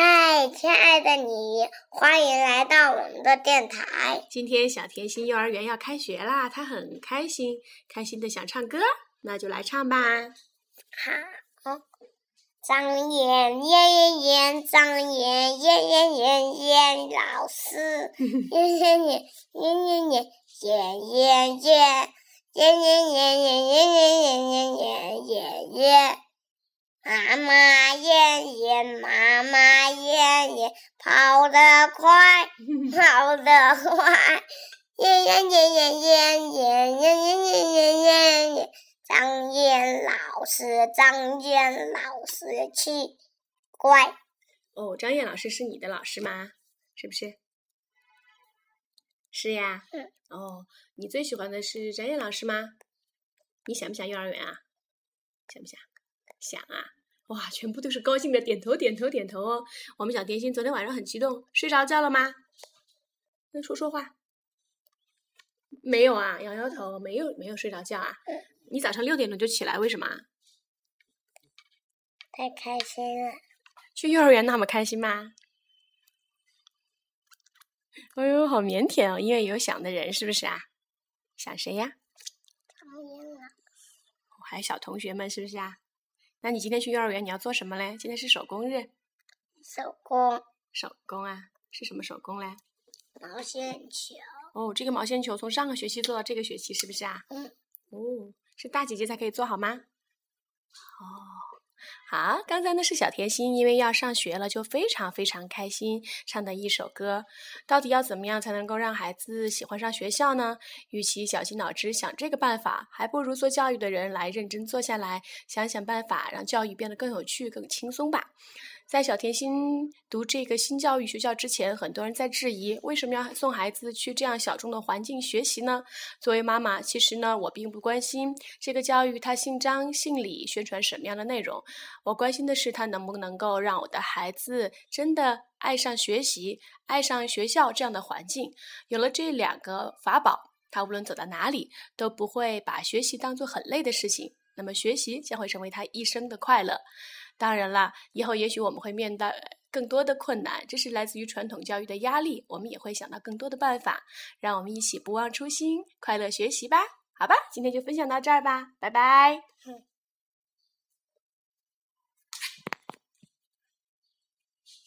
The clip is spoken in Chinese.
嗨，亲爱的你，欢迎来到我们的电台。今天小甜心幼儿园要开学啦，她很开心，开心的想唱歌，那就来唱吧。好，张燕燕燕燕，张燕燕燕燕燕老师，燕燕燕燕燕燕燕燕燕燕燕燕燕燕燕燕燕燕燕。妈妈燕燕，妈妈燕燕，跑得快，跑得快，燕燕燕燕燕燕燕燕燕燕燕燕。张燕老师，张燕老师奇怪。哦，张燕老师是你的老师吗？是不是？是呀。嗯。哦，你最喜欢的是张燕老师吗？你想不想幼儿园啊？想不想？想啊。哇，全部都是高兴的点头点头点头哦。我们小甜心昨天晚上很激动，睡着觉了吗？那说说话。没有啊，摇摇头，没有没有睡着觉啊。你早上六点钟就起来，为什么？太开心了。去幼儿园那么开心吗？哎呦，好腼腆哦，因为有想的人，是不是啊？想谁呀？张燕老师。还有小同学们，是不是啊？那你今天去幼儿园你要做什么嘞？今天是手工日。手工。手工啊？是什么手工嘞？毛线球。哦，这个毛线球从上个学期做到这个学期，是不是啊？嗯。哦，是大姐姐才可以做好吗？哦。好，刚才呢是小甜心，因为要上学了，就非常非常开心，唱的一首歌。到底要怎么样才能够让孩子喜欢上学校呢？与其绞尽脑汁想这个办法，还不如做教育的人来认真坐下来，想想办法，让教育变得更有趣、更轻松吧。在小甜心读这个新教育学校之前，很多人在质疑为什么要送孩子去这样小众的环境学习呢？作为妈妈，其实呢，我并不关心这个教育它姓张姓李，宣传什么样的内容。我关心的是，他能不能够让我的孩子真的爱上学习，爱上学校这样的环境。有了这两个法宝，他无论走到哪里，都不会把学习当做很累的事情。那么，学习将会成为他一生的快乐。当然了，以后也许我们会面对更多的困难，这是来自于传统教育的压力。我们也会想到更多的办法，让我们一起不忘初心，快乐学习吧。好吧，今天就分享到这儿吧，拜拜。